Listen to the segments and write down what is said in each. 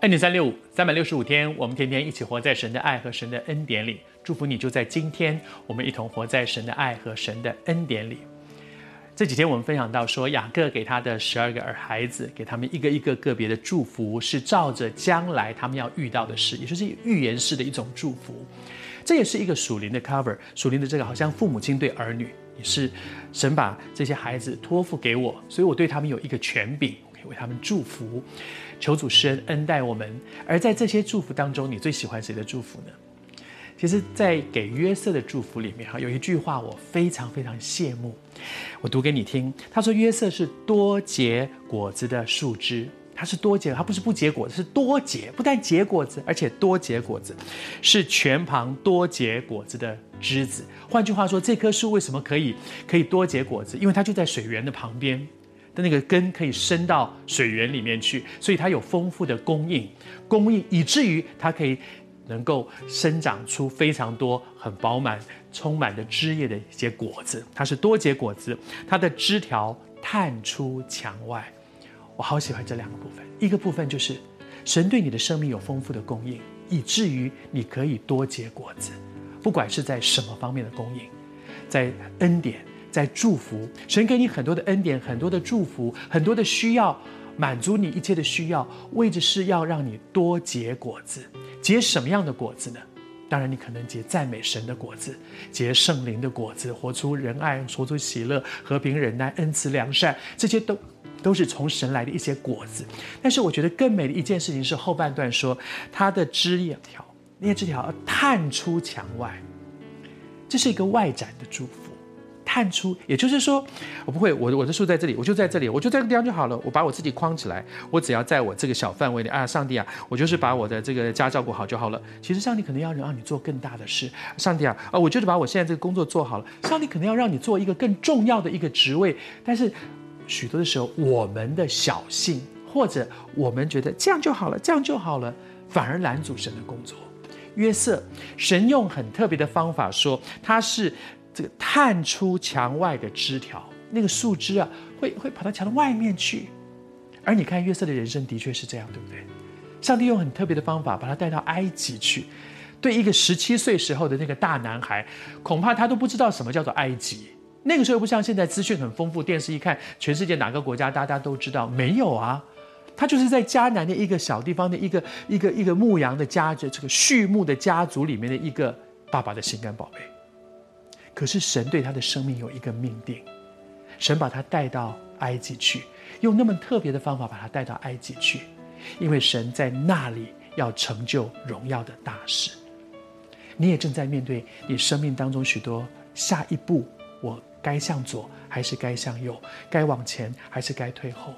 恩典三六五，三百六十五天，我们天天一起活在神的爱和神的恩典里。祝福你，就在今天，我们一同活在神的爱和神的恩典里。这几天我们分享到说，雅各给他的十二个儿孩子，给他们一个一个个别的祝福，是照着将来他们要遇到的事，也就是预言式的一种祝福。这也是一个属灵的 cover，属灵的这个好像父母亲对儿女，也是神把这些孩子托付给我，所以我对他们有一个权柄。为他们祝福，求主施恩恩待我们。而在这些祝福当中，你最喜欢谁的祝福呢？其实，在给约瑟的祝福里面，哈，有一句话我非常非常羡慕，我读给你听。他说：“约瑟是多结果子的树枝，他是多结，他不是不结果子，是多结，不但结果子，而且多结果子，是全旁多结果子的枝子。换句话说，这棵树为什么可以可以多结果子？因为它就在水源的旁边。”那个根可以伸到水源里面去，所以它有丰富的供应，供应以至于它可以能够生长出非常多很饱满、充满的枝叶的一些果子。它是多结果子，它的枝条探出墙外。我好喜欢这两个部分，一个部分就是神对你的生命有丰富的供应，以至于你可以多结果子，不管是在什么方面的供应，在恩典。在祝福，神给你很多的恩典，很多的祝福，很多的需要，满足你一切的需要，为的是要让你多结果子。结什么样的果子呢？当然，你可能结赞美神的果子，结圣灵的果子，活出仁爱，活出喜乐、和平、忍耐、恩慈、良善，这些都都是从神来的一些果子。但是，我觉得更美的一件事情是后半段说，他的枝叶条，那些枝条要探出墙外，这是一个外展的祝福。看出，也就是说，我不会，我我的树在这里，我就在这里，我就在这个地方就好了。我把我自己框起来，我只要在我这个小范围里啊，上帝啊，我就是把我的这个家照顾好就好了。其实上帝可能要让你做更大的事，上帝啊，啊，我就是把我现在这个工作做好了。上帝可能要让你做一个更重要的一个职位，但是许多的时候，我们的小性或者我们觉得这样就好了，这样就好了，反而拦阻神的工作。约瑟，神用很特别的方法说他是。这个探出墙外的枝条，那个树枝啊，会会跑到墙的外面去。而你看约瑟的人生的确是这样，对不对？上帝用很特别的方法把他带到埃及去。对一个十七岁时候的那个大男孩，恐怕他都不知道什么叫做埃及。那个时候不像现在资讯很丰富，电视一看，全世界哪个国家大家都知道。没有啊，他就是在迦南的一个小地方的一个一个一个牧羊的家，族这个畜牧的家族里面的一个爸爸的心肝宝贝。可是神对他的生命有一个命定，神把他带到埃及去，用那么特别的方法把他带到埃及去，因为神在那里要成就荣耀的大事。你也正在面对你生命当中许多下一步，我该向左还是该向右，该往前还是该退后？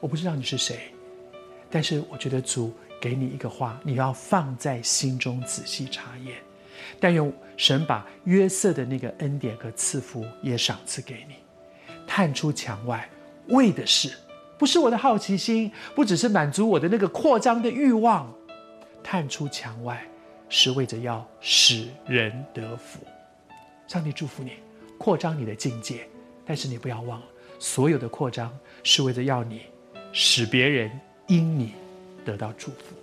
我不知道你是谁，但是我觉得主给你一个话，你要放在心中仔细查验。但愿神把约瑟的那个恩典和赐福也赏赐给你，探出墙外，为的是不是我的好奇心，不只是满足我的那个扩张的欲望，探出墙外是为着要使人得福。上帝祝福你，扩张你的境界，但是你不要忘了，所有的扩张是为着要你使别人因你得到祝福。